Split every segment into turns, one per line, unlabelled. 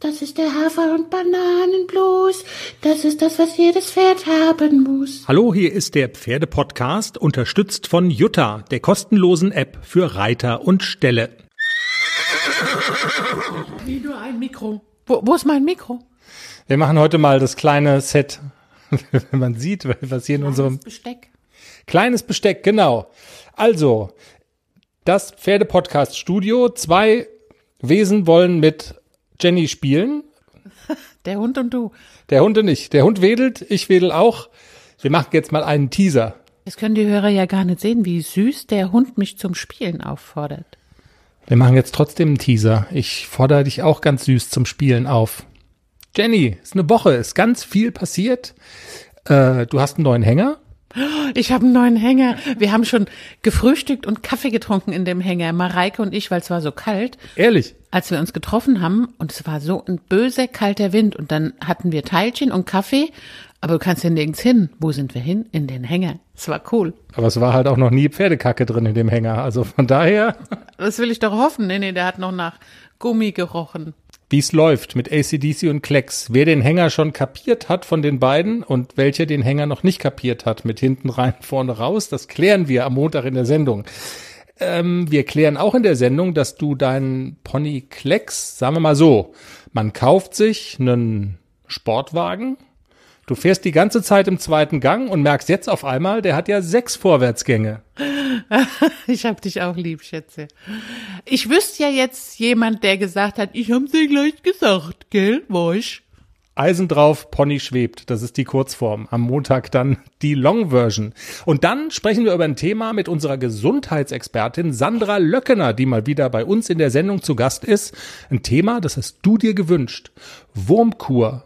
Das ist der Hafer- und Bananenblues. Das ist das, was jedes Pferd haben muss.
Hallo, hier ist der Pferdepodcast, unterstützt von Jutta, der kostenlosen App für Reiter und Ställe.
Wie nur ein Mikro. Wo, wo ist mein Mikro?
Wir machen heute mal das kleine Set, wenn man sieht, was hier in unserem
Besteck.
kleines Besteck, genau. Also, das Pferdepodcast Studio. Zwei Wesen wollen mit Jenny spielen.
Der Hund und du.
Der Hund nicht. Der Hund wedelt, ich wedel auch. Wir machen jetzt mal einen Teaser.
Jetzt können die Hörer ja gar nicht sehen, wie süß der Hund mich zum Spielen auffordert.
Wir machen jetzt trotzdem einen Teaser. Ich fordere dich auch ganz süß zum Spielen auf. Jenny, ist eine Woche, ist ganz viel passiert. Äh, du hast einen neuen Hänger.
Ich habe einen neuen Hänger. Wir haben schon gefrühstückt und Kaffee getrunken in dem Hänger. Mareike und ich, weil es war so kalt.
Ehrlich.
Als wir uns getroffen haben und es war so ein böser kalter Wind und dann hatten wir Teilchen und Kaffee, aber du kannst ja nirgends hin. Wo sind wir hin? In den Hänger. Es war cool.
Aber es war halt auch noch nie Pferdekacke drin in dem Hänger. Also von daher,
Das will ich doch hoffen. Nee, nee, der hat noch nach Gummi gerochen.
Wie es läuft mit ACDC und Klecks. Wer den Hänger schon kapiert hat von den beiden und welcher den Hänger noch nicht kapiert hat, mit hinten rein, vorne raus, das klären wir am Montag in der Sendung. Ähm, wir klären auch in der Sendung, dass du deinen Pony Klecks, sagen wir mal so, man kauft sich einen Sportwagen, du fährst die ganze Zeit im zweiten Gang und merkst jetzt auf einmal, der hat ja sechs Vorwärtsgänge.
Ich hab dich auch lieb, Schätze. Ich wüsste ja jetzt jemand, der gesagt hat, ich hab's dir gleich gesagt, gell, Wosch?
Eisen drauf, Pony schwebt. Das ist die Kurzform. Am Montag dann die Long Version. Und dann sprechen wir über ein Thema mit unserer Gesundheitsexpertin Sandra Löckener, die mal wieder bei uns in der Sendung zu Gast ist. Ein Thema, das hast du dir gewünscht. Wurmkur.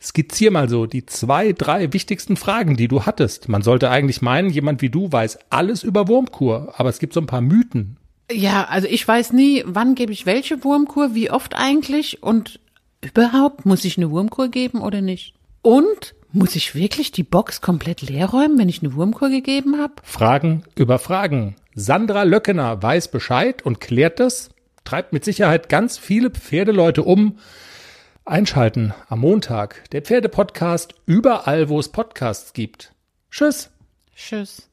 Skizzier mal so die zwei, drei wichtigsten Fragen, die du hattest. Man sollte eigentlich meinen, jemand wie du weiß alles über Wurmkur, aber es gibt so ein paar Mythen.
Ja, also ich weiß nie, wann gebe ich welche Wurmkur, wie oft eigentlich und überhaupt, muss ich eine Wurmkur geben oder nicht? Und muss ich wirklich die Box komplett leer räumen, wenn ich eine Wurmkur gegeben habe?
Fragen über Fragen. Sandra Löckener weiß Bescheid und klärt das, treibt mit Sicherheit ganz viele Pferdeleute um. Einschalten am Montag. Der Pferdepodcast überall, wo es Podcasts gibt. Tschüss.
Tschüss.